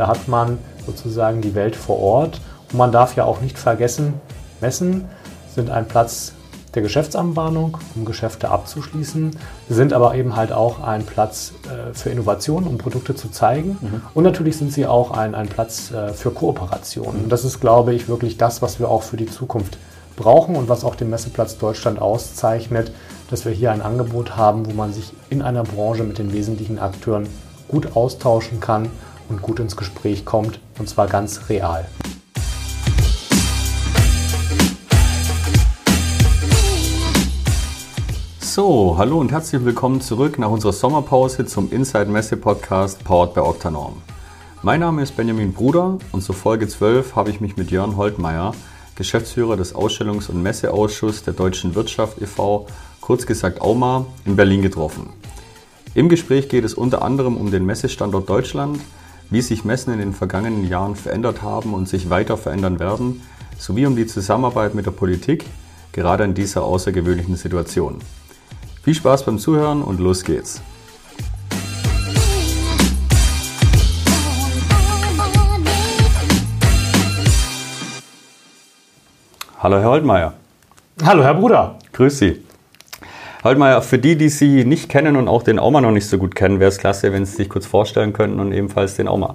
Da hat man sozusagen die Welt vor Ort. Und man darf ja auch nicht vergessen, Messen sind ein Platz der Geschäftsanbahnung, um Geschäfte abzuschließen, sind aber eben halt auch ein Platz äh, für Innovation, um Produkte zu zeigen. Mhm. Und natürlich sind sie auch ein, ein Platz äh, für Kooperation. Und das ist, glaube ich, wirklich das, was wir auch für die Zukunft brauchen und was auch den Messeplatz Deutschland auszeichnet, dass wir hier ein Angebot haben, wo man sich in einer Branche mit den wesentlichen Akteuren gut austauschen kann und gut ins Gespräch kommt, und zwar ganz real. So, hallo und herzlich willkommen zurück nach unserer Sommerpause zum Inside Messe Podcast powered by Octanorm. Mein Name ist Benjamin Bruder und zur Folge 12 habe ich mich mit Jörn Holtmeier, Geschäftsführer des Ausstellungs- und Messeausschusses der Deutschen Wirtschaft e.V., kurz gesagt AUMA, in Berlin getroffen. Im Gespräch geht es unter anderem um den Messestandort Deutschland, wie sich Messen in den vergangenen Jahren verändert haben und sich weiter verändern werden, sowie um die Zusammenarbeit mit der Politik, gerade in dieser außergewöhnlichen Situation. Viel Spaß beim Zuhören und los geht's. Hallo Herr Holtmeier. Hallo Herr Bruder. Grüß Sie. Herr Holtmeier, für die, die Sie nicht kennen und auch den Auma noch nicht so gut kennen, wäre es klasse, wenn Sie sich kurz vorstellen könnten und ebenfalls den Auma.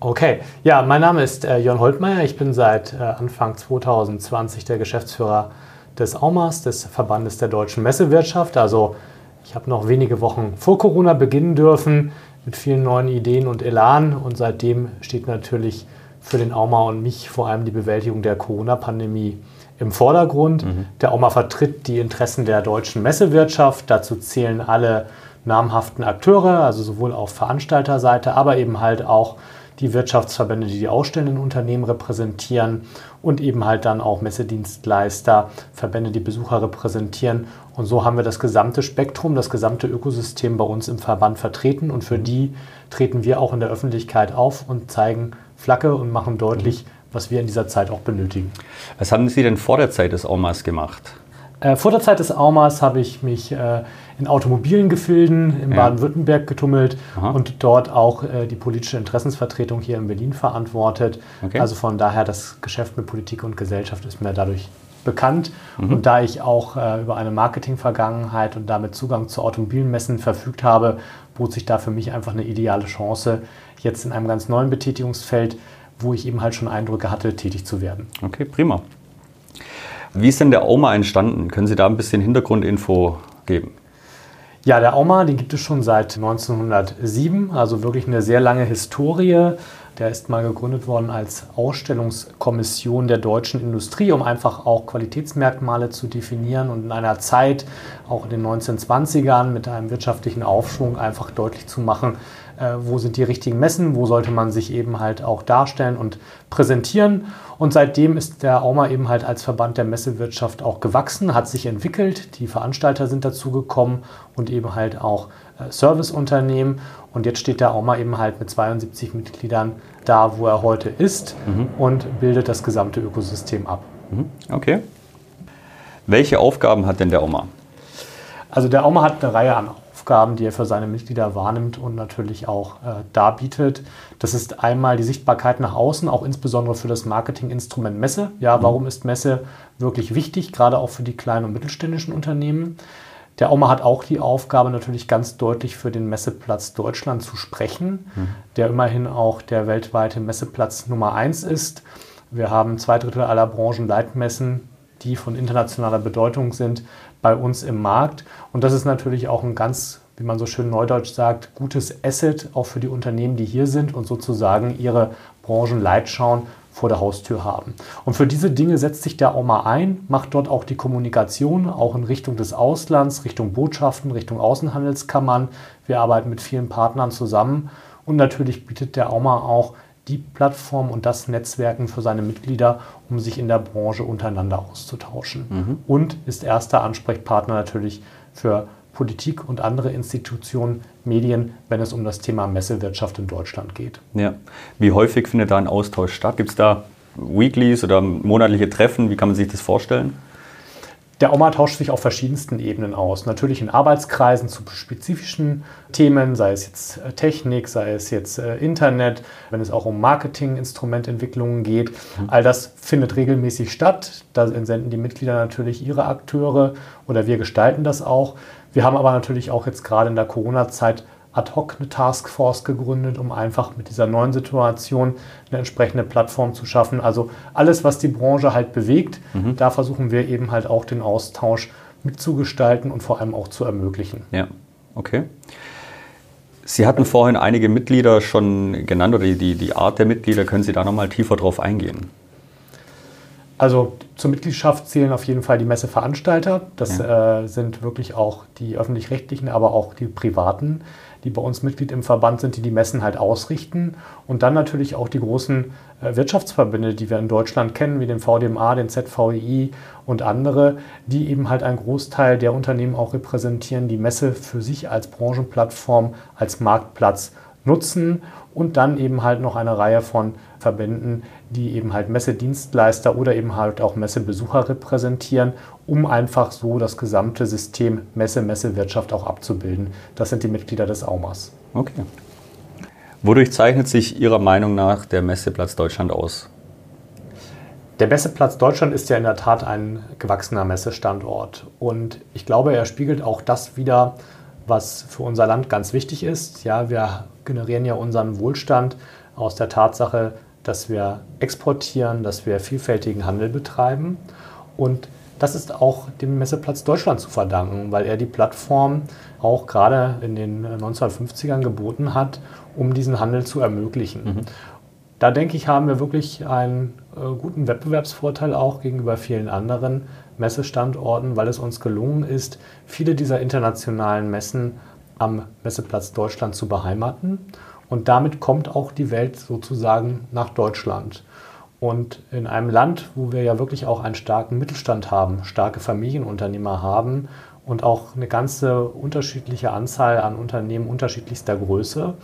Okay, ja, mein Name ist äh, Jörn Holtmeier. Ich bin seit äh, Anfang 2020 der Geschäftsführer des AUMAS, des Verbandes der deutschen Messewirtschaft. Also ich habe noch wenige Wochen vor Corona beginnen dürfen mit vielen neuen Ideen und Elan und seitdem steht natürlich für den AUMA und mich vor allem die Bewältigung der Corona-Pandemie im Vordergrund. Mhm. Der AUMA vertritt die Interessen der deutschen Messewirtschaft. Dazu zählen alle namhaften Akteure, also sowohl auf Veranstalterseite, aber eben halt auch die Wirtschaftsverbände, die die ausstellenden Unternehmen repräsentieren und eben halt dann auch Messedienstleister, Verbände, die Besucher repräsentieren. Und so haben wir das gesamte Spektrum, das gesamte Ökosystem bei uns im Verband vertreten und für die treten wir auch in der Öffentlichkeit auf und zeigen Flagge und machen deutlich, was wir in dieser Zeit auch benötigen. Was haben Sie denn vor der Zeit des Aumas gemacht? Äh, vor der Zeit des Aumas habe ich mich äh, in automobilen Gefilden in ja. Baden-Württemberg getummelt Aha. und dort auch äh, die politische Interessensvertretung hier in Berlin verantwortet. Okay. Also von daher, das Geschäft mit Politik und Gesellschaft ist mir dadurch bekannt. Mhm. Und da ich auch äh, über eine Marketing-Vergangenheit und damit Zugang zu Automobilmessen verfügt habe, bot sich da für mich einfach eine ideale Chance, jetzt in einem ganz neuen Betätigungsfeld, wo ich eben halt schon Eindrücke hatte, tätig zu werden. Okay, prima. Wie ist denn der Oma entstanden? Können Sie da ein bisschen Hintergrundinfo geben? Ja, der Auma, den gibt es schon seit 1907, also wirklich eine sehr lange Historie. Der ist mal gegründet worden als Ausstellungskommission der deutschen Industrie, um einfach auch Qualitätsmerkmale zu definieren und in einer Zeit, auch in den 1920ern, mit einem wirtschaftlichen Aufschwung einfach deutlich zu machen, äh, wo sind die richtigen Messen, wo sollte man sich eben halt auch darstellen und präsentieren. Und seitdem ist der AUMA eben halt als Verband der Messewirtschaft auch gewachsen, hat sich entwickelt, die Veranstalter sind dazugekommen und eben halt auch äh, Serviceunternehmen. Und jetzt steht der AUMA eben halt mit 72 Mitgliedern da, wo er heute ist mhm. und bildet das gesamte Ökosystem ab. Mhm. Okay. Welche Aufgaben hat denn der AUMA? Also der AUMA hat eine Reihe an Aufgaben, die er für seine Mitglieder wahrnimmt und natürlich auch äh, darbietet. Das ist einmal die Sichtbarkeit nach außen, auch insbesondere für das Marketinginstrument Messe. Ja, mhm. warum ist Messe wirklich wichtig, gerade auch für die kleinen und mittelständischen Unternehmen? Der OMA hat auch die Aufgabe, natürlich ganz deutlich für den Messeplatz Deutschland zu sprechen, mhm. der immerhin auch der weltweite Messeplatz Nummer eins ist. Wir haben zwei Drittel aller Branchenleitmessen, die von internationaler Bedeutung sind, bei uns im Markt. Und das ist natürlich auch ein ganz, wie man so schön neudeutsch sagt, gutes Asset auch für die Unternehmen, die hier sind und sozusagen ihre Branchenleitschauen vor der Haustür haben. Und für diese Dinge setzt sich der OMA ein, macht dort auch die Kommunikation, auch in Richtung des Auslands, Richtung Botschaften, Richtung Außenhandelskammern. Wir arbeiten mit vielen Partnern zusammen und natürlich bietet der OMA auch die Plattform und das Netzwerken für seine Mitglieder, um sich in der Branche untereinander auszutauschen. Mhm. Und ist erster Ansprechpartner natürlich für Politik und andere Institutionen, Medien, wenn es um das Thema Messewirtschaft in Deutschland geht. Ja. Wie häufig findet da ein Austausch statt? Gibt es da Weeklies oder monatliche Treffen? Wie kann man sich das vorstellen? Der OMA tauscht sich auf verschiedensten Ebenen aus. Natürlich in Arbeitskreisen zu spezifischen Themen, sei es jetzt äh, Technik, sei es jetzt äh, Internet, wenn es auch um Marketing-Instrumententwicklungen geht. Mhm. All das findet regelmäßig statt. Da entsenden die Mitglieder natürlich ihre Akteure oder wir gestalten das auch. Wir haben aber natürlich auch jetzt gerade in der Corona-Zeit ad hoc eine Taskforce gegründet, um einfach mit dieser neuen Situation eine entsprechende Plattform zu schaffen. Also alles, was die Branche halt bewegt, mhm. da versuchen wir eben halt auch den Austausch mitzugestalten und vor allem auch zu ermöglichen. Ja, okay. Sie hatten vorhin einige Mitglieder schon genannt oder die, die Art der Mitglieder. Können Sie da nochmal tiefer drauf eingehen? Also zur Mitgliedschaft zählen auf jeden Fall die Messeveranstalter. Das ja. äh, sind wirklich auch die öffentlich-rechtlichen, aber auch die privaten die bei uns Mitglied im Verband sind, die die Messen halt ausrichten. Und dann natürlich auch die großen äh, Wirtschaftsverbände, die wir in Deutschland kennen, wie den VDMA, den ZVI und andere, die eben halt einen Großteil der Unternehmen auch repräsentieren, die Messe für sich als Branchenplattform, als Marktplatz nutzen und dann eben halt noch eine Reihe von Verbänden, die eben halt Messedienstleister oder eben halt auch Messebesucher repräsentieren, um einfach so das gesamte System Messe, Messewirtschaft auch abzubilden. Das sind die Mitglieder des AUMAS. Okay. Wodurch zeichnet sich Ihrer Meinung nach der Messeplatz Deutschland aus? Der Messeplatz Deutschland ist ja in der Tat ein gewachsener Messestandort. Und ich glaube, er spiegelt auch das wider, was für unser Land ganz wichtig ist. Ja, wir generieren ja unseren Wohlstand aus der Tatsache, dass wir exportieren, dass wir vielfältigen Handel betreiben. Und das ist auch dem Messeplatz Deutschland zu verdanken, weil er die Plattform auch gerade in den 1950ern geboten hat, um diesen Handel zu ermöglichen. Mhm. Da denke ich, haben wir wirklich einen äh, guten Wettbewerbsvorteil auch gegenüber vielen anderen Messestandorten, weil es uns gelungen ist, viele dieser internationalen Messen am Messeplatz Deutschland zu beheimaten. Und damit kommt auch die Welt sozusagen nach Deutschland. Und in einem Land, wo wir ja wirklich auch einen starken Mittelstand haben, starke Familienunternehmer haben und auch eine ganze unterschiedliche Anzahl an Unternehmen unterschiedlichster Größe,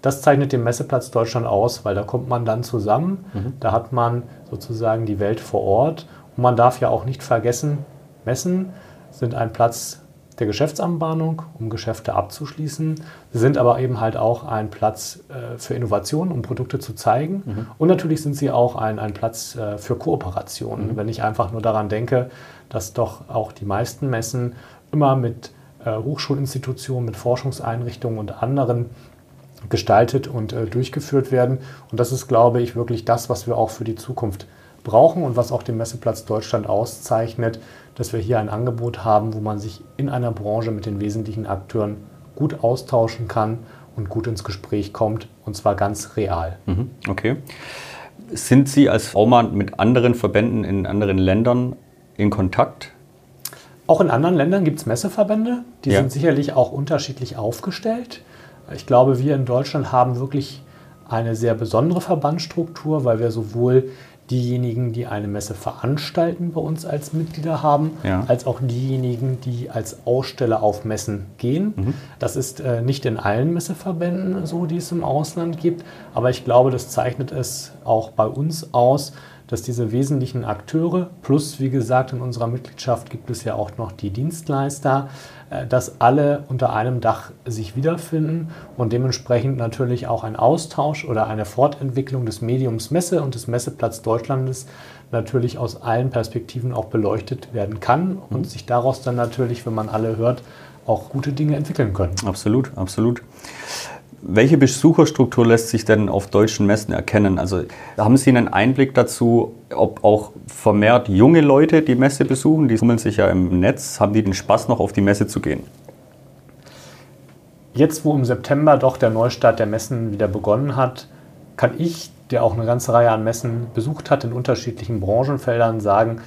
das zeichnet den Messeplatz Deutschland aus, weil da kommt man dann zusammen, mhm. da hat man sozusagen die Welt vor Ort und man darf ja auch nicht vergessen, Messen sind ein Platz der Geschäftsanbahnung, um Geschäfte abzuschließen. Sie sind aber eben halt auch ein Platz äh, für Innovation, um Produkte zu zeigen. Mhm. Und natürlich sind sie auch ein, ein Platz äh, für Kooperationen. Mhm. Wenn ich einfach nur daran denke, dass doch auch die meisten Messen immer mit äh, Hochschulinstitutionen, mit Forschungseinrichtungen und anderen gestaltet und äh, durchgeführt werden. Und das ist, glaube ich, wirklich das, was wir auch für die Zukunft brauchen und was auch den Messeplatz Deutschland auszeichnet, dass wir hier ein Angebot haben, wo man sich in einer Branche mit den wesentlichen Akteuren gut austauschen kann und gut ins Gespräch kommt und zwar ganz real. Mhm, okay. Sind Sie als V-Mann mit anderen Verbänden in anderen Ländern in Kontakt? Auch in anderen Ländern gibt es Messeverbände, die ja. sind sicherlich auch unterschiedlich aufgestellt. Ich glaube, wir in Deutschland haben wirklich eine sehr besondere Verbandsstruktur, weil wir sowohl diejenigen, die eine Messe veranstalten, bei uns als Mitglieder haben, ja. als auch diejenigen, die als Aussteller auf Messen gehen. Mhm. Das ist äh, nicht in allen Messeverbänden so, die es im Ausland gibt, aber ich glaube, das zeichnet es auch bei uns aus, dass diese wesentlichen Akteure, plus wie gesagt in unserer Mitgliedschaft gibt es ja auch noch die Dienstleister, dass alle unter einem Dach sich wiederfinden und dementsprechend natürlich auch ein Austausch oder eine Fortentwicklung des Mediums Messe und des Messeplatz Deutschlandes natürlich aus allen Perspektiven auch beleuchtet werden kann und mhm. sich daraus dann natürlich, wenn man alle hört, auch gute Dinge entwickeln können. Absolut, absolut. Welche Besucherstruktur lässt sich denn auf deutschen Messen erkennen? Also haben Sie einen Einblick dazu, ob auch vermehrt junge Leute die Messe besuchen? Die tummeln sich ja im Netz. Haben die den Spaß noch auf die Messe zu gehen? Jetzt, wo im September doch der Neustart der Messen wieder begonnen hat, kann ich, der auch eine ganze Reihe an Messen besucht hat in unterschiedlichen Branchenfeldern, sagen,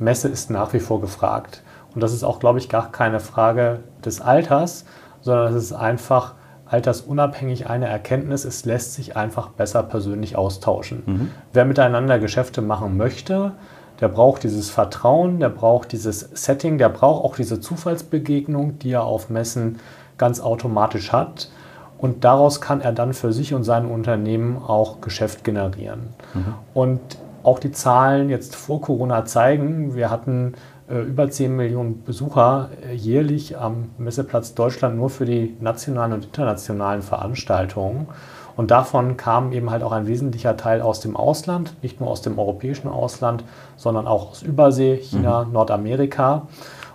Messe ist nach wie vor gefragt. Und das ist auch, glaube ich, gar keine Frage des Alters, sondern es ist einfach altersunabhängig eine Erkenntnis, es lässt sich einfach besser persönlich austauschen. Mhm. Wer miteinander Geschäfte machen möchte, der braucht dieses Vertrauen, der braucht dieses Setting, der braucht auch diese Zufallsbegegnung, die er auf Messen ganz automatisch hat. Und daraus kann er dann für sich und sein Unternehmen auch Geschäft generieren. Mhm. Und auch die Zahlen jetzt vor Corona zeigen, wir hatten über 10 Millionen Besucher äh, jährlich am Messeplatz Deutschland nur für die nationalen und internationalen Veranstaltungen. Und davon kam eben halt auch ein wesentlicher Teil aus dem Ausland, nicht nur aus dem europäischen Ausland, sondern auch aus Übersee, China, mhm. Nordamerika.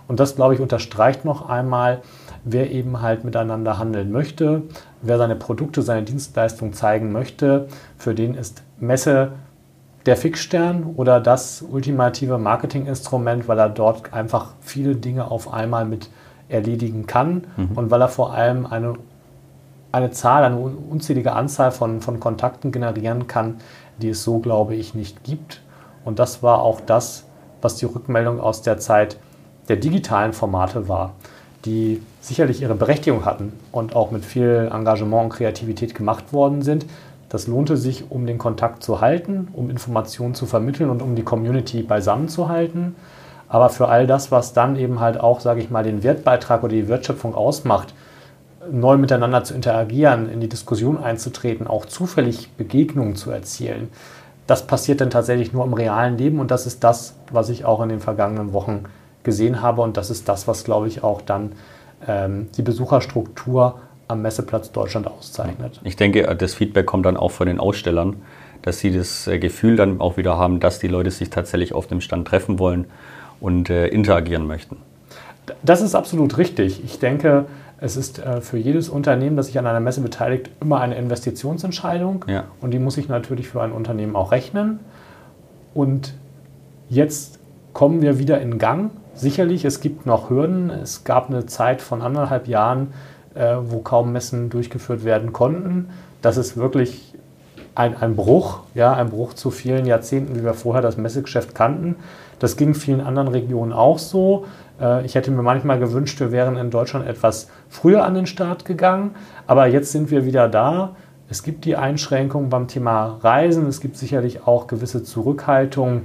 Und das, glaube ich, unterstreicht noch einmal, wer eben halt miteinander handeln möchte, wer seine Produkte, seine Dienstleistungen zeigen möchte, für den ist Messe der Fixstern oder das ultimative Marketinginstrument, weil er dort einfach viele Dinge auf einmal mit erledigen kann mhm. und weil er vor allem eine, eine Zahl, eine unzählige Anzahl von, von Kontakten generieren kann, die es so, glaube ich, nicht gibt. Und das war auch das, was die Rückmeldung aus der Zeit der digitalen Formate war, die sicherlich ihre Berechtigung hatten und auch mit viel Engagement und Kreativität gemacht worden sind, das lohnte sich, um den Kontakt zu halten, um Informationen zu vermitteln und um die Community beisammen zu halten. Aber für all das, was dann eben halt auch, sage ich mal, den Wertbeitrag oder die Wertschöpfung ausmacht, neu miteinander zu interagieren, in die Diskussion einzutreten, auch zufällig Begegnungen zu erzielen, das passiert dann tatsächlich nur im realen Leben und das ist das, was ich auch in den vergangenen Wochen gesehen habe und das ist das, was, glaube ich, auch dann ähm, die Besucherstruktur am Messeplatz Deutschland auszeichnet. Ich denke, das Feedback kommt dann auch von den Ausstellern, dass sie das äh, Gefühl dann auch wieder haben, dass die Leute sich tatsächlich auf dem Stand treffen wollen und äh, interagieren möchten. Das ist absolut richtig. Ich denke, es ist äh, für jedes Unternehmen, das sich an einer Messe beteiligt, immer eine Investitionsentscheidung. Ja. Und die muss sich natürlich für ein Unternehmen auch rechnen. Und jetzt kommen wir wieder in Gang. Sicherlich, es gibt noch Hürden. Es gab eine Zeit von anderthalb Jahren, äh, wo kaum Messen durchgeführt werden konnten. Das ist wirklich ein, ein Bruch, ja, ein Bruch zu vielen Jahrzehnten, wie wir vorher das Messegeschäft kannten. Das ging vielen anderen Regionen auch so. Äh, ich hätte mir manchmal gewünscht, wir wären in Deutschland etwas früher an den Start gegangen, aber jetzt sind wir wieder da. Es gibt die Einschränkungen beim Thema Reisen, es gibt sicherlich auch gewisse Zurückhaltung,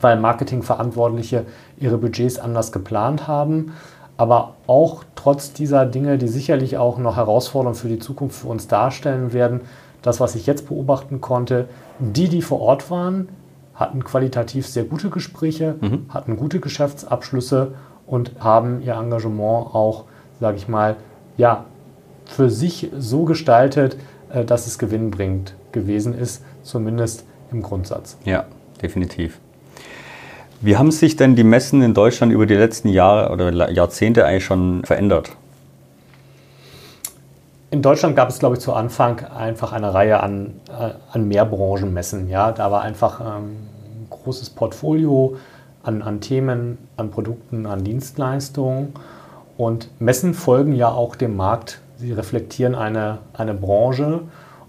weil Marketingverantwortliche ihre Budgets anders geplant haben. Aber auch trotz dieser Dinge, die sicherlich auch noch Herausforderungen für die Zukunft für uns darstellen werden, das, was ich jetzt beobachten konnte, die, die vor Ort waren, hatten qualitativ sehr gute Gespräche, mhm. hatten gute Geschäftsabschlüsse und haben ihr Engagement auch, sage ich mal, ja, für sich so gestaltet, äh, dass es gewinnbringend gewesen ist, zumindest im Grundsatz. Ja, definitiv. Wie haben sich denn die Messen in Deutschland über die letzten Jahre oder Jahrzehnte eigentlich schon verändert? In Deutschland gab es, glaube ich, zu Anfang einfach eine Reihe an, äh, an Mehrbranchenmessen. Ja? Da war einfach ähm, ein großes Portfolio an, an Themen, an Produkten, an Dienstleistungen. Und Messen folgen ja auch dem Markt. Sie reflektieren eine, eine Branche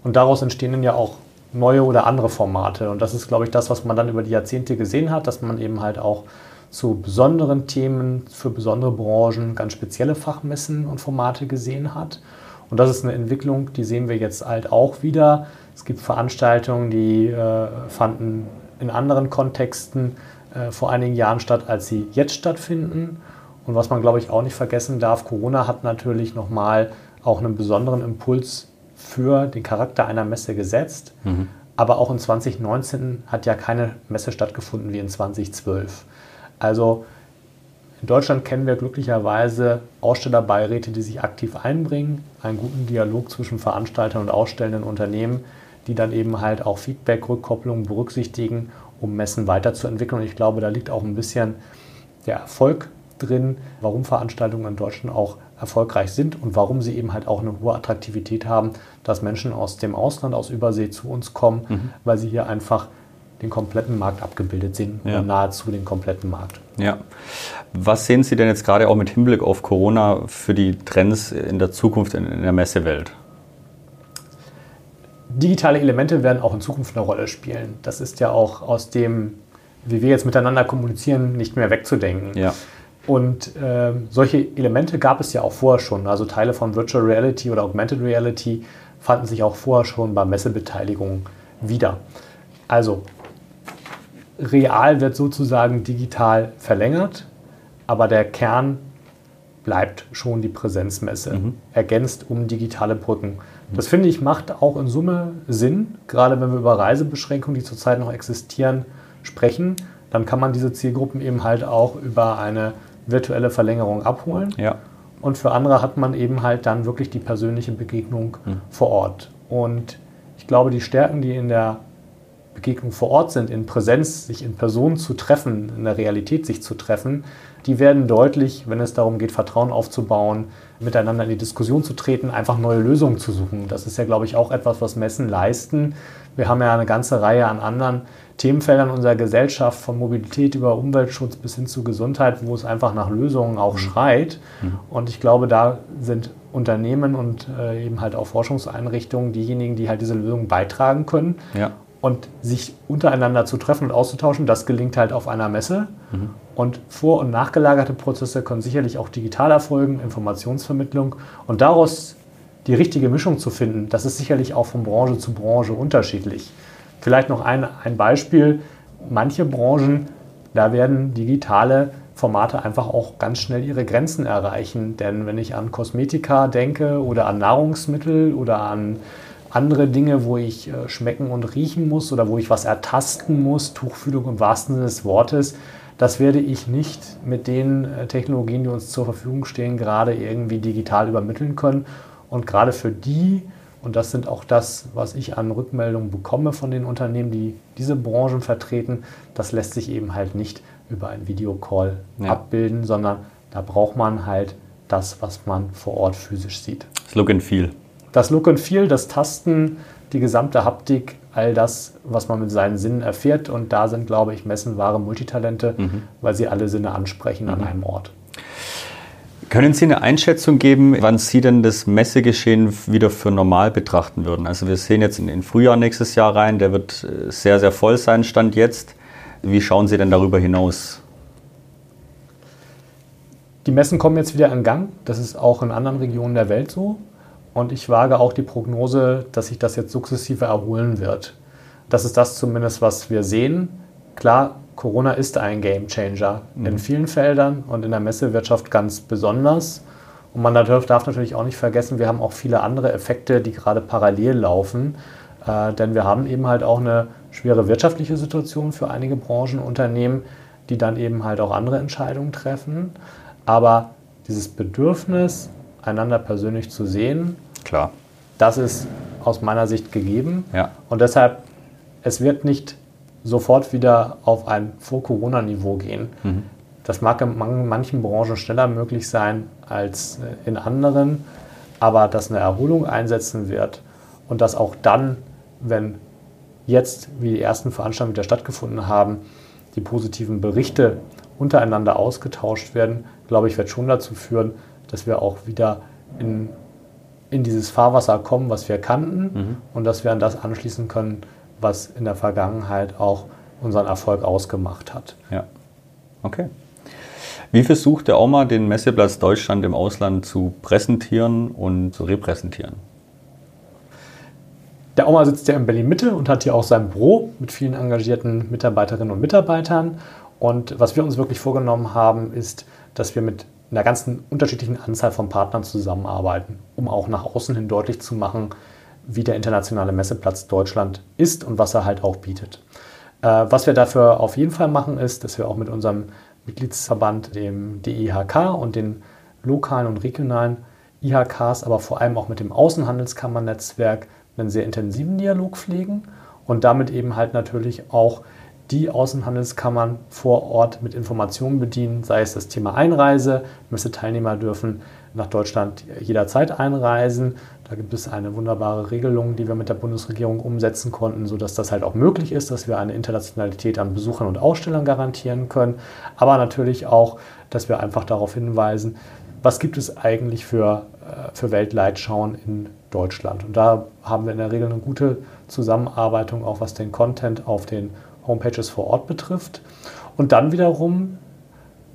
und daraus entstehen dann ja auch neue oder andere Formate. Und das ist, glaube ich, das, was man dann über die Jahrzehnte gesehen hat, dass man eben halt auch zu besonderen Themen, für besondere Branchen ganz spezielle Fachmessen und Formate gesehen hat. Und das ist eine Entwicklung, die sehen wir jetzt halt auch wieder. Es gibt Veranstaltungen, die äh, fanden in anderen Kontexten äh, vor einigen Jahren statt, als sie jetzt stattfinden. Und was man, glaube ich, auch nicht vergessen darf, Corona hat natürlich nochmal auch einen besonderen Impuls für den Charakter einer Messe gesetzt. Mhm. Aber auch in 2019 hat ja keine Messe stattgefunden wie in 2012. Also in Deutschland kennen wir glücklicherweise Ausstellerbeiräte, die sich aktiv einbringen, einen guten Dialog zwischen Veranstaltern und ausstellenden Unternehmen, die dann eben halt auch Feedback, Rückkopplung berücksichtigen, um Messen weiterzuentwickeln. Und ich glaube, da liegt auch ein bisschen der Erfolg drin, warum Veranstaltungen in Deutschland auch erfolgreich sind und warum sie eben halt auch eine hohe Attraktivität haben, dass Menschen aus dem Ausland, aus Übersee zu uns kommen, mhm. weil sie hier einfach den kompletten Markt abgebildet sehen ja. nahezu den kompletten Markt. Ja. Was sehen Sie denn jetzt gerade auch mit Hinblick auf Corona für die Trends in der Zukunft in der Messewelt? Digitale Elemente werden auch in Zukunft eine Rolle spielen. Das ist ja auch aus dem, wie wir jetzt miteinander kommunizieren, nicht mehr wegzudenken. Ja. Und äh, solche Elemente gab es ja auch vorher schon. Also Teile von Virtual Reality oder Augmented Reality fanden sich auch vorher schon bei Messebeteiligungen wieder. Also real wird sozusagen digital verlängert, aber der Kern bleibt schon die Präsenzmesse, mhm. ergänzt um digitale Brücken. Das finde ich macht auch in Summe Sinn, gerade wenn wir über Reisebeschränkungen, die zurzeit noch existieren, sprechen dann kann man diese Zielgruppen eben halt auch über eine virtuelle Verlängerung abholen. Ja. Und für andere hat man eben halt dann wirklich die persönliche Begegnung Mhm. vor Ort. Und ich glaube, die Stärken, die in der Begegnung vor Ort sind, in Präsenz, sich in Person zu treffen, in der Realität sich zu treffen, die werden deutlich, wenn es darum geht, Vertrauen aufzubauen, miteinander in die Diskussion zu treten, einfach neue Lösungen zu suchen. Das ist ja, glaube ich, auch etwas, was Messen leisten. Wir haben ja eine ganze Reihe an anderen Themenfeldern unserer Gesellschaft, von Mobilität über Umweltschutz bis hin zu Gesundheit, wo es einfach nach Lösungen auch schreit. Und ich glaube, da sind Unternehmen und äh, eben halt auch Forschungseinrichtungen diejenigen, die halt diese Lösungen beitragen können. Ja. Und sich untereinander zu treffen und auszutauschen, das gelingt halt auf einer Messe. Und vor- und nachgelagerte Prozesse können sicherlich auch digital erfolgen, Informationsvermittlung. Und daraus die richtige Mischung zu finden, das ist sicherlich auch von Branche zu Branche unterschiedlich. Vielleicht noch ein, ein Beispiel. Manche Branchen, da werden digitale Formate einfach auch ganz schnell ihre Grenzen erreichen. Denn wenn ich an Kosmetika denke oder an Nahrungsmittel oder an andere Dinge, wo ich äh, schmecken und riechen muss oder wo ich was ertasten muss, Tuchfühlung im wahrsten Sinne des Wortes, das werde ich nicht mit den äh, Technologien, die uns zur Verfügung stehen, gerade irgendwie digital übermitteln können. Und gerade für die, und das sind auch das, was ich an Rückmeldungen bekomme von den Unternehmen, die diese Branchen vertreten, das lässt sich eben halt nicht über einen Videocall Ja. abbilden, sondern da braucht man halt das, was man vor Ort physisch sieht. Das Look and Feel. Das Look and Feel, das Tasten, die gesamte Haptik, all das, was man mit seinen Sinnen erfährt. Und da sind, glaube ich, Messen wahre Multitalente, weil sie alle Sinne ansprechen an einem Ort. Können Sie eine Einschätzung geben, wann Sie denn das Messegeschehen wieder für normal betrachten würden? Also wir sehen jetzt in den Frühjahr nächstes Jahr rein, der wird äh, sehr, sehr voll sein, Stand jetzt. Wie schauen Sie denn darüber hinaus? Die Messen kommen jetzt wieder in Gang. Das ist auch in anderen Regionen der Welt so. Und ich wage auch die Prognose, dass sich das jetzt sukzessive erholen wird. Das ist das zumindest, was wir sehen. Klar, Corona ist ein Game Changer in vielen Feldern und in der Messewirtschaft ganz besonders. Und man darf, darf natürlich auch nicht vergessen, wir haben auch viele andere Effekte, die gerade parallel laufen. Äh, denn wir haben eben halt auch eine schwere wirtschaftliche Situation für einige Branchen, Unternehmen, die dann eben halt auch andere Entscheidungen treffen. Aber dieses Bedürfnis, einander persönlich zu sehen, Klar. das ist aus meiner Sicht gegeben. Ja. Und deshalb, es wird nicht sofort wieder auf ein Vor-Corona-Niveau gehen. Das mag in man- manchen Branchen schneller möglich sein als äh, in anderen, aber dass eine Erholung einsetzen wird und dass auch dann, wenn jetzt, wie die ersten Veranstaltungen wieder stattgefunden haben, die positiven Berichte untereinander ausgetauscht werden, glaube ich, wird schon dazu führen, dass wir auch wieder in, in dieses Fahrwasser kommen, was wir kannten und dass wir an das anschließen können, was in der Vergangenheit auch unseren Erfolg ausgemacht hat. Ja. Okay. Wie versucht der OMA, den Messeplatz Deutschland im Ausland zu präsentieren und zu repräsentieren? Der Oma sitzt ja in Berlin-Mitte und hat hier auch sein Büro mit vielen engagierten Mitarbeiterinnen und Mitarbeitern. Und was wir uns wirklich vorgenommen haben, ist, dass wir mit einer ganzen unterschiedlichen Anzahl von Partnern zusammenarbeiten, um auch nach außen hin deutlich zu machen, wie der internationale Messeplatz Deutschland ist und was er halt auch bietet. Äh, was wir dafür auf jeden Fall machen, ist, dass wir auch mit unserem Mitgliedsverband, dem DIHK und den lokalen und regionalen IHKs, aber vor allem auch mit dem Außenhandelskammernetzwerk einen sehr intensiven Dialog pflegen und damit eben halt natürlich auch die Außenhandelskammern vor Ort mit Informationen bedienen, sei es das Thema Einreise. Messeteilnehmer dürfen nach Deutschland jederzeit einreisen. Da gibt es eine wunderbare Regelung, die wir mit der Bundesregierung umsetzen konnten, sodass das halt auch möglich ist, dass wir eine Internationalität an Besuchern und Ausstellern garantieren können. Aber natürlich auch, dass wir einfach darauf hinweisen, was gibt es eigentlich für, äh, für Weltleitschauen in Deutschland. Und da haben wir in der Regel eine gute Zusammenarbeitung, auch was den Content auf den Homepages vor Ort betrifft. Und dann wiederum,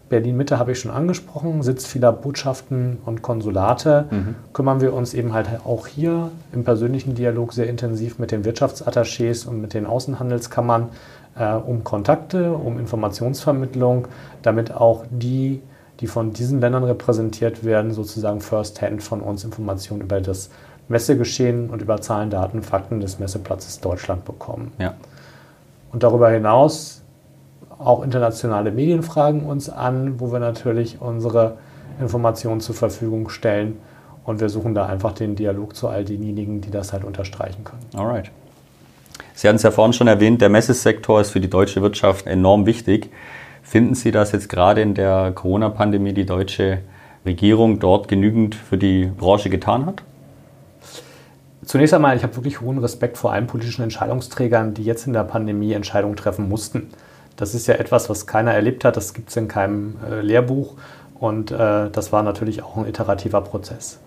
Berlin-Mitte habe ich schon angesprochen, Sitz vieler Botschaften und Konsulate, kümmern wir uns eben halt auch hier im persönlichen Dialog sehr intensiv mit den Wirtschaftsattachés und mit den Außenhandelskammern äh, um Kontakte, um Informationsvermittlung, damit auch die, die von diesen Ländern repräsentiert werden, sozusagen first-hand von uns Informationen über das Messegeschehen und über Zahlen, Daten, Fakten des Messeplatzes Deutschland bekommen. Ja. Und darüber hinaus Auch internationale Medien fragen uns an, wo wir natürlich unsere Informationen zur Verfügung stellen. Und wir suchen da einfach den Dialog zu all denjenigen, die das halt unterstreichen können. Alright. Sie hatten es ja vorhin schon erwähnt, der Messesektor ist für die deutsche Wirtschaft enorm wichtig. Finden Sie, dass jetzt gerade in der Corona-Pandemie die deutsche Regierung dort genügend für die Branche getan hat? Zunächst einmal, ich habe wirklich hohen Respekt vor allen politischen Entscheidungsträgern, die jetzt in der Pandemie Entscheidungen treffen mussten. Das ist ja etwas, was keiner erlebt hat, das gibt es in keinem äh, Lehrbuch und äh, das war natürlich auch ein iterativer Prozess.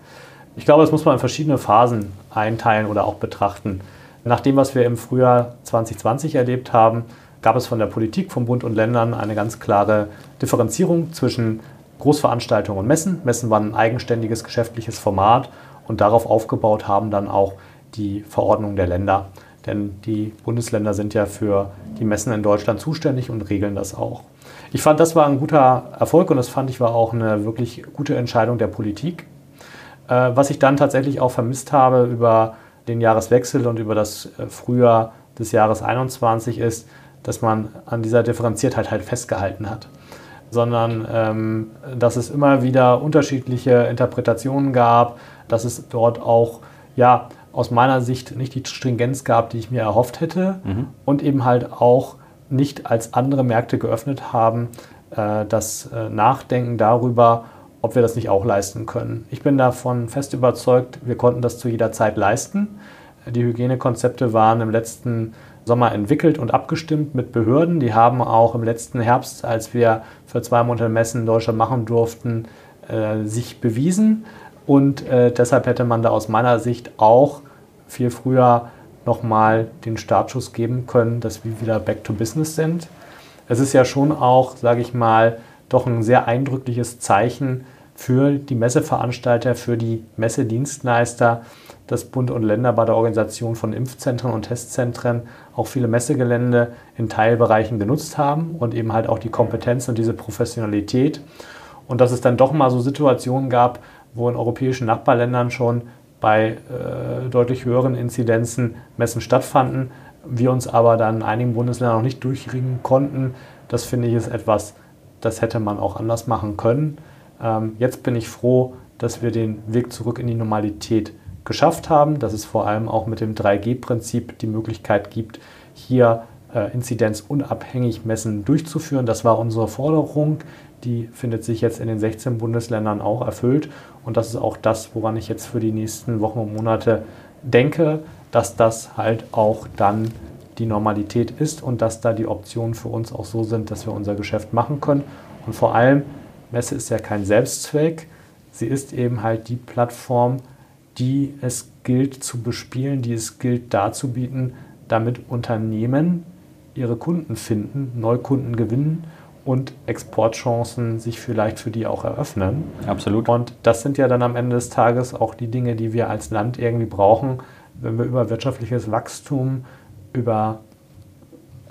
Ich glaube, das muss man in verschiedene Phasen einteilen oder auch betrachten. Nach dem, was wir im Frühjahr 2020 erlebt haben, gab es von der Politik, von Bund und Ländern eine ganz klare Differenzierung zwischen Großveranstaltungen und Messen. Messen waren ein eigenständiges geschäftliches Format und darauf aufgebaut haben dann auch die Verordnungen der Länder. Denn die Bundesländer sind ja für die Messen in Deutschland zuständig und regeln das auch. Ich fand, das war ein guter Erfolg und das fand ich war auch eine wirklich gute Entscheidung der Politik. Äh, was ich dann tatsächlich auch vermisst habe über den Jahreswechsel und über das äh, Frühjahr des Jahres 21 ist, dass man an dieser Differenziertheit halt festgehalten hat sondern ähm, dass es immer wieder unterschiedliche Interpretationen gab, dass es dort auch ja, aus meiner Sicht nicht die Stringenz gab, die ich mir erhofft hätte mhm. und eben halt auch nicht als andere Märkte geöffnet haben, äh, das äh, Nachdenken darüber, ob wir das nicht auch leisten können. Ich bin davon fest überzeugt, wir konnten das zu jeder Zeit leisten. Die Hygienekonzepte waren im letzten Sommer entwickelt und abgestimmt mit Behörden. Die haben auch im letzten Herbst, als wir für zwei Monate Messen in Deutschland machen durften, äh, sich bewiesen. Und äh, deshalb hätte man da aus meiner Sicht auch viel früher nochmal den Startschuss geben können, dass wir wieder back to business sind. Es ist ja schon auch, sage ich mal, doch ein sehr eindrückliches Zeichen für die Messeveranstalter, für die Messedienstleister, dass Bund und Länder bei der Organisation von Impfzentren und Testzentren auch viele Messegelände in Teilbereichen genutzt haben und eben halt auch die Kompetenz und diese Professionalität. Und dass es dann doch mal so Situationen gab, wo in europäischen Nachbarländern schon bei äh, deutlich höheren Inzidenzen Messen stattfanden, wir uns aber dann in einigen Bundesländern noch nicht durchringen konnten. Das finde ich ist etwas, das hätte man auch anders machen können. Ähm, jetzt bin ich froh, dass wir den Weg zurück in die Normalität geschafft haben, dass es vor allem auch mit dem 3G-Prinzip die Möglichkeit gibt, hier äh, inzidenzunabhängig Messen durchzuführen. Das war unsere Forderung. Die findet sich jetzt in den 16 Bundesländern auch erfüllt. Und das ist auch das, woran ich jetzt für die nächsten Wochen und Monate denke, dass das halt auch dann die Normalität ist und dass da die Optionen für uns auch so sind, dass wir unser Geschäft machen können. Und vor allem, Messe ist ja kein Selbstzweck. Sie ist eben halt die Plattform, die es gilt zu bespielen, die es gilt darzubieten, damit Unternehmen ihre Kunden finden, Neukunden gewinnen und Exportchancen sich vielleicht für die auch eröffnen. Absolut. Und das sind ja dann am Ende des Tages auch die Dinge, die wir als Land irgendwie brauchen, wenn wir über wirtschaftliches Wachstum, über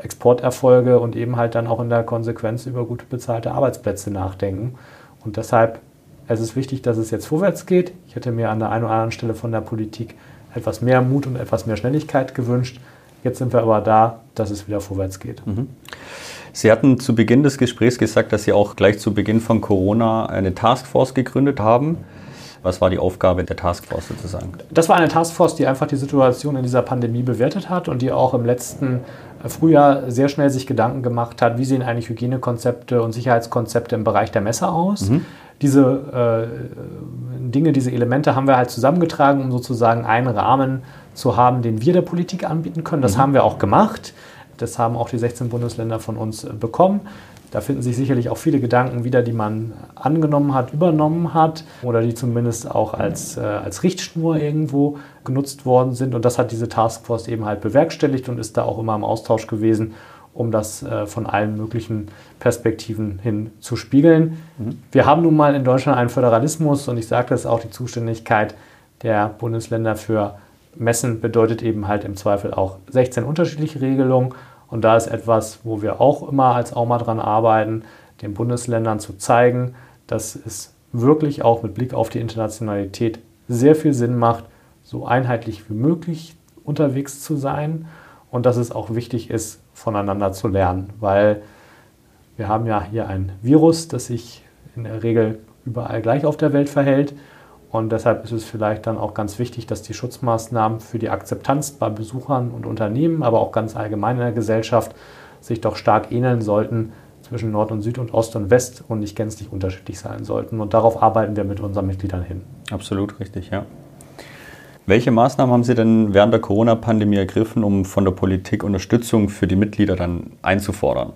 Exporterfolge und eben halt dann auch in der Konsequenz über gut bezahlte Arbeitsplätze nachdenken. Und deshalb es ist wichtig, dass es jetzt vorwärts geht. Ich hätte mir an der einen oder anderen Stelle von der Politik etwas mehr Mut und etwas mehr Schnelligkeit gewünscht. Jetzt sind wir aber da, dass es wieder vorwärts geht. Mhm. Sie hatten zu Beginn des Gesprächs gesagt, dass Sie auch gleich zu Beginn von Corona eine Taskforce gegründet haben. Was war die Aufgabe der Taskforce sozusagen? Das war eine Taskforce, die einfach die Situation in dieser Pandemie bewertet hat und die auch im letzten Frühjahr sehr schnell sich Gedanken gemacht hat, wie sehen eigentlich Hygienekonzepte und Sicherheitskonzepte im Bereich der Messe aus. Mhm. Diese äh, Dinge, diese Elemente haben wir halt zusammengetragen, um sozusagen einen Rahmen zu haben, den wir der Politik anbieten können. Das mhm. haben wir auch gemacht. Das haben auch die 16 Bundesländer von uns äh, bekommen. Da finden sich sicherlich auch viele Gedanken wieder, die man angenommen hat, übernommen hat oder die zumindest auch als, äh, als Richtschnur irgendwo genutzt worden sind. Und das hat diese Taskforce eben halt bewerkstelligt und ist da auch immer im Austausch gewesen, um das äh, von allen möglichen Perspektiven hin zu spiegeln. Mhm. Wir haben nun mal in Deutschland einen Föderalismus und ich sage das auch, die Zuständigkeit der Bundesländer für Messen bedeutet eben halt im Zweifel auch 16 unterschiedliche Regelungen. Und da ist etwas, wo wir auch immer als AUMA dran arbeiten, den Bundesländern zu zeigen, dass es wirklich auch mit Blick auf die Internationalität sehr viel Sinn macht, so einheitlich wie möglich unterwegs zu sein und dass es auch wichtig ist, voneinander zu lernen, weil Wir haben ja hier ein Virus, das sich in der Regel überall gleich auf der Welt verhält. Und deshalb ist es vielleicht dann auch ganz wichtig, dass die Schutzmaßnahmen für die Akzeptanz bei Besuchern und Unternehmen, aber auch ganz allgemein in der Gesellschaft sich doch stark ähneln sollten zwischen Nord und Süd und Ost und West und nicht gänzlich unterschiedlich sein sollten. Und darauf arbeiten wir mit unseren Mitgliedern hin. Absolut richtig, ja. Welche Maßnahmen haben Sie denn während der Corona-Pandemie ergriffen, um von der Politik Unterstützung für die Mitglieder dann einzufordern?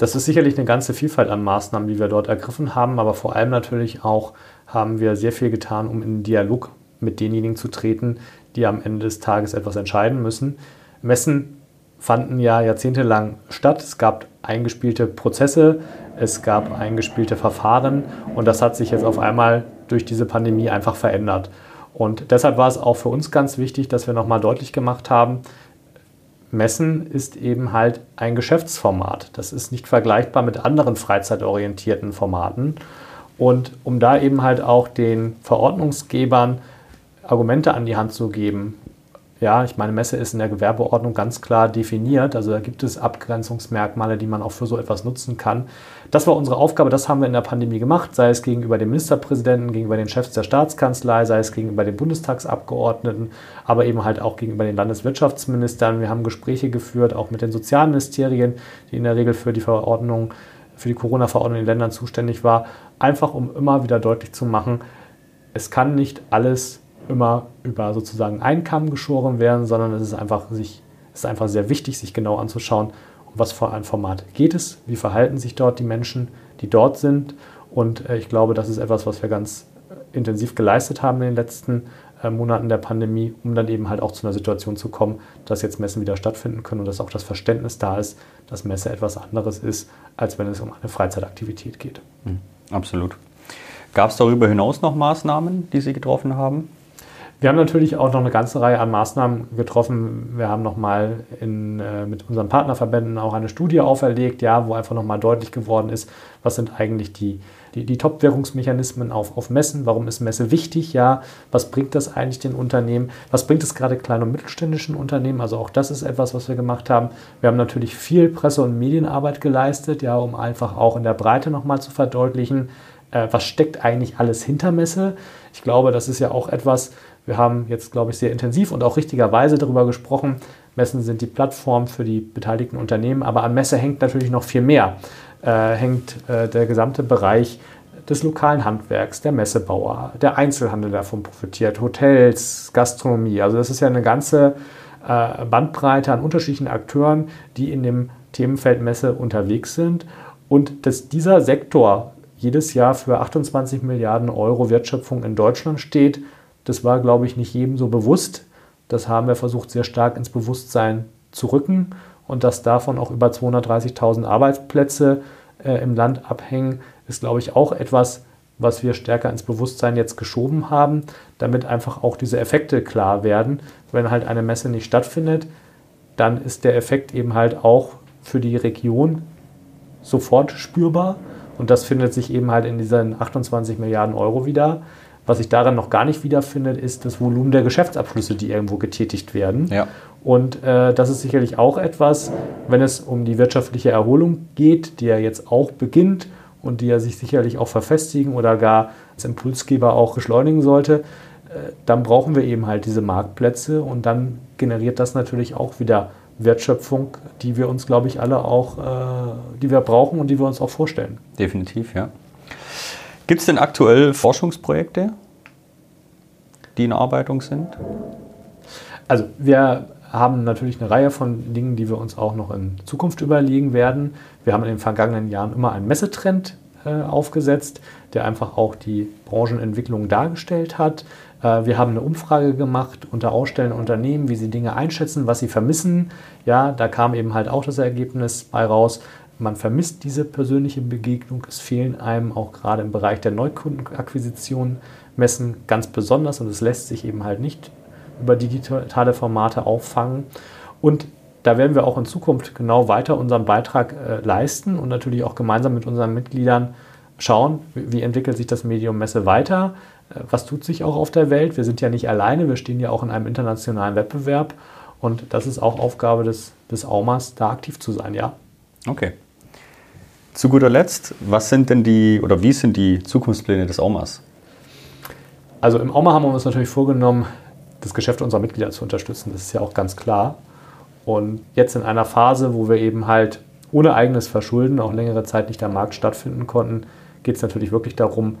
Das ist sicherlich eine ganze Vielfalt an Maßnahmen, die wir dort ergriffen haben, aber vor allem natürlich auch haben wir sehr viel getan, um in Dialog mit denjenigen zu treten, die am Ende des Tages etwas entscheiden müssen. Messen fanden ja jahrzehntelang statt. Es gab eingespielte Prozesse, es gab eingespielte Verfahren und das hat sich jetzt auf einmal durch diese Pandemie einfach verändert. Und deshalb war es auch für uns ganz wichtig, dass wir nochmal deutlich gemacht haben, Messen ist eben halt ein Geschäftsformat. Das ist nicht vergleichbar mit anderen freizeitorientierten Formaten. Und um da eben halt auch den Verordnungsgebern Argumente an die Hand zu geben, ja, ich meine, Messe ist in der Gewerbeordnung ganz klar definiert. Also da gibt es Abgrenzungsmerkmale, die man auch für so etwas nutzen kann. Das war unsere Aufgabe, das haben wir in der Pandemie gemacht, sei es gegenüber dem Ministerpräsidenten, gegenüber den Chefs der Staatskanzlei, sei es gegenüber den Bundestagsabgeordneten, aber eben halt auch gegenüber den Landeswirtschaftsministern. Wir haben Gespräche geführt, auch mit den Sozialministerien, die in der Regel für die Verordnung, für die Corona-Verordnung in den Ländern zuständig war, einfach um immer wieder deutlich zu machen, es kann nicht alles immer über sozusagen einen Kamm geschoren werden, sondern es ist einfach, sich, es ist einfach sehr wichtig, sich genau anzuschauen, um was für ein Format geht es, wie verhalten sich dort die Menschen, die dort sind. Und äh, ich glaube, das ist etwas, was wir ganz äh, intensiv geleistet haben in den letzten äh, Monaten der Pandemie, um dann eben halt auch zu einer Situation zu kommen, dass jetzt Messen wieder stattfinden können und dass auch das Verständnis da ist, dass Messe etwas anderes ist, als wenn es um eine Freizeitaktivität geht. Mhm, absolut. Gab es darüber hinaus noch Maßnahmen, die Sie getroffen haben? Wir haben natürlich auch noch eine ganze Reihe an Maßnahmen getroffen. Wir haben nochmal äh, mit unseren Partnerverbänden auch eine Studie auferlegt, ja, wo einfach nochmal deutlich geworden ist, was sind eigentlich die, die, die Top-Währungsmechanismen auf, auf Messen, warum ist Messe wichtig, ja, was bringt das eigentlich den Unternehmen, was bringt es gerade kleinen und mittelständischen Unternehmen, also auch das ist etwas, was wir gemacht haben. Wir haben natürlich viel Presse- und Medienarbeit geleistet, ja, um einfach auch in der Breite nochmal zu verdeutlichen, äh, was steckt eigentlich alles hinter Messe. Ich glaube, das ist ja auch etwas, wir haben jetzt, glaube ich, sehr intensiv und auch richtigerweise darüber gesprochen. Messen sind die Plattform für die beteiligten Unternehmen, aber an Messe hängt natürlich noch viel mehr. Äh, hängt äh, der gesamte Bereich des lokalen Handwerks, der Messebauer, der Einzelhandel davon profitiert, Hotels, Gastronomie. Also das ist ja eine ganze äh, Bandbreite an unterschiedlichen Akteuren, die in dem Themenfeld Messe unterwegs sind. Und dass dieser Sektor jedes Jahr für 28 Milliarden Euro Wertschöpfung in Deutschland steht, das war, glaube ich, nicht jedem so bewusst. Das haben wir versucht, sehr stark ins Bewusstsein zu rücken und dass davon auch über 230.000 Arbeitsplätze äh, im Land abhängen, ist, glaube ich, auch etwas, was wir stärker ins Bewusstsein jetzt geschoben haben, damit einfach auch diese Effekte klar werden. Wenn halt eine Messe nicht stattfindet, dann ist der Effekt eben halt auch für die Region sofort spürbar. Und das findet sich eben halt in diesen 28 Milliarden Euro wieder. Was sich daran noch gar nicht wiederfindet, ist das Volumen der Geschäftsabschlüsse, die irgendwo getätigt werden. Ja. Und äh, das ist sicherlich auch etwas, wenn es um die wirtschaftliche Erholung geht, die ja jetzt auch beginnt und die ja sich sicherlich auch verfestigen oder gar als Impulsgeber auch beschleunigen sollte, äh, dann brauchen wir eben halt diese Marktplätze und dann generiert das natürlich auch wieder Wertschöpfung, die wir uns, glaube ich, alle auch, äh, die wir brauchen und die wir uns auch vorstellen. Definitiv, ja. Gibt es denn aktuell Forschungsprojekte, die in Arbeitung sind? Also wir haben natürlich eine Reihe von Dingen, die wir uns auch noch in Zukunft überlegen werden. Wir haben in den vergangenen Jahren immer einen Messetrend äh, aufgesetzt, der einfach auch die Branchenentwicklung dargestellt hat. Äh, wir haben eine Umfrage gemacht unter ausstellenden Unternehmen, wie sie Dinge einschätzen, was sie vermissen. Ja, da kam eben halt auch das Ergebnis bei raus, man vermisst diese persönliche Begegnung. Es fehlen einem auch gerade im Bereich der Neukundenakquisition Messen ganz besonders und es lässt sich eben halt nicht über digitale Formate auffangen. Und da werden wir auch in Zukunft genau weiter unseren Beitrag äh, leisten und natürlich auch gemeinsam mit unseren Mitgliedern schauen, wie, wie entwickelt sich das Medium Messe weiter, äh, was tut sich auch auf der Welt. Wir sind ja nicht alleine, wir stehen ja auch in einem internationalen Wettbewerb und das ist auch Aufgabe des, des AUMAS, da aktiv zu sein, ja. Okay. Zu guter Letzt, was sind denn die oder wie sind die Zukunftspläne des AUMAs? Also im AUMA haben wir uns natürlich vorgenommen, das Geschäft unserer Mitglieder zu unterstützen. Das ist ja auch ganz klar. Und jetzt in einer Phase, wo wir eben halt ohne eigenes Verschulden auch längere Zeit nicht am Markt stattfinden konnten, geht es natürlich wirklich darum,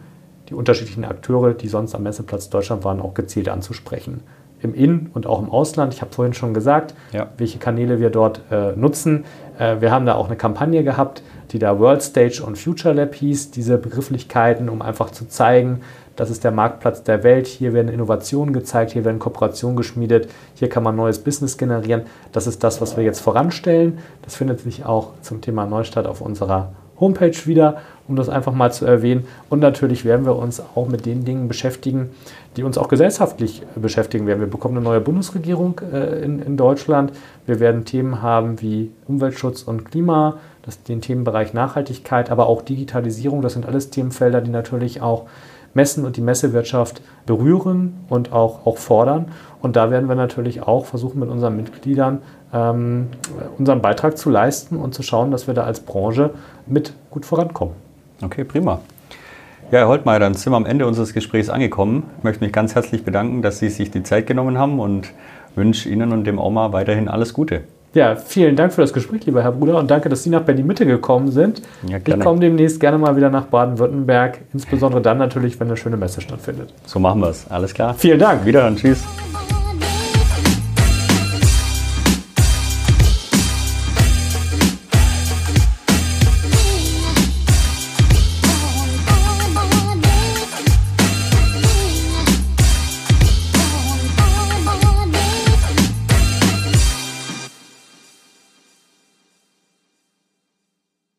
die unterschiedlichen Akteure, die sonst am Messeplatz Deutschland waren, auch gezielt anzusprechen. Im In- und auch im Ausland. Ich habe vorhin schon gesagt, ja. welche Kanäle wir dort äh, nutzen. Äh, wir haben da auch eine Kampagne gehabt, die da World Stage und Future Lab hieß. Diese Begrifflichkeiten, um einfach zu zeigen, das ist der Marktplatz der Welt. Hier werden Innovationen gezeigt, hier werden Kooperationen geschmiedet, hier kann man neues Business generieren. Das ist das, was wir jetzt voranstellen. Das findet sich auch zum Thema Neustadt auf unserer Homepage wieder, um das einfach mal zu erwähnen. Und natürlich werden wir uns auch mit den Dingen beschäftigen, die uns auch gesellschaftlich beschäftigen werden. Wir bekommen eine neue Bundesregierung äh, in, in, Deutschland. Wir werden Themen haben wie Umweltschutz und Klima, das, den Themenbereich Nachhaltigkeit, aber auch Digitalisierung. Das sind alles Themenfelder, die natürlich auch Messen und die Messewirtschaft berühren und auch, auch fordern. Und da werden wir natürlich auch versuchen, mit unseren Mitgliedern ähm, unseren Beitrag zu leisten und zu schauen, dass wir da als Branche mit gut vorankommen. Okay, prima. Ja, Herr Holtmeier, dann sind wir am Ende unseres Gesprächs angekommen. Ich möchte mich ganz herzlich bedanken, dass Sie sich die Zeit genommen haben und wünsche Ihnen und dem Oma weiterhin alles Gute. Ja, vielen Dank für das Gespräch, lieber Herr Bruder, und danke, dass Sie nach Berlin-Mitte gekommen sind. Ja, ich komme demnächst gerne mal wieder nach Baden-Württemberg, insbesondere dann natürlich, wenn eine schöne Messe stattfindet. So machen wir es. Alles klar. Vielen Dank. Wiederhören. Tschüss.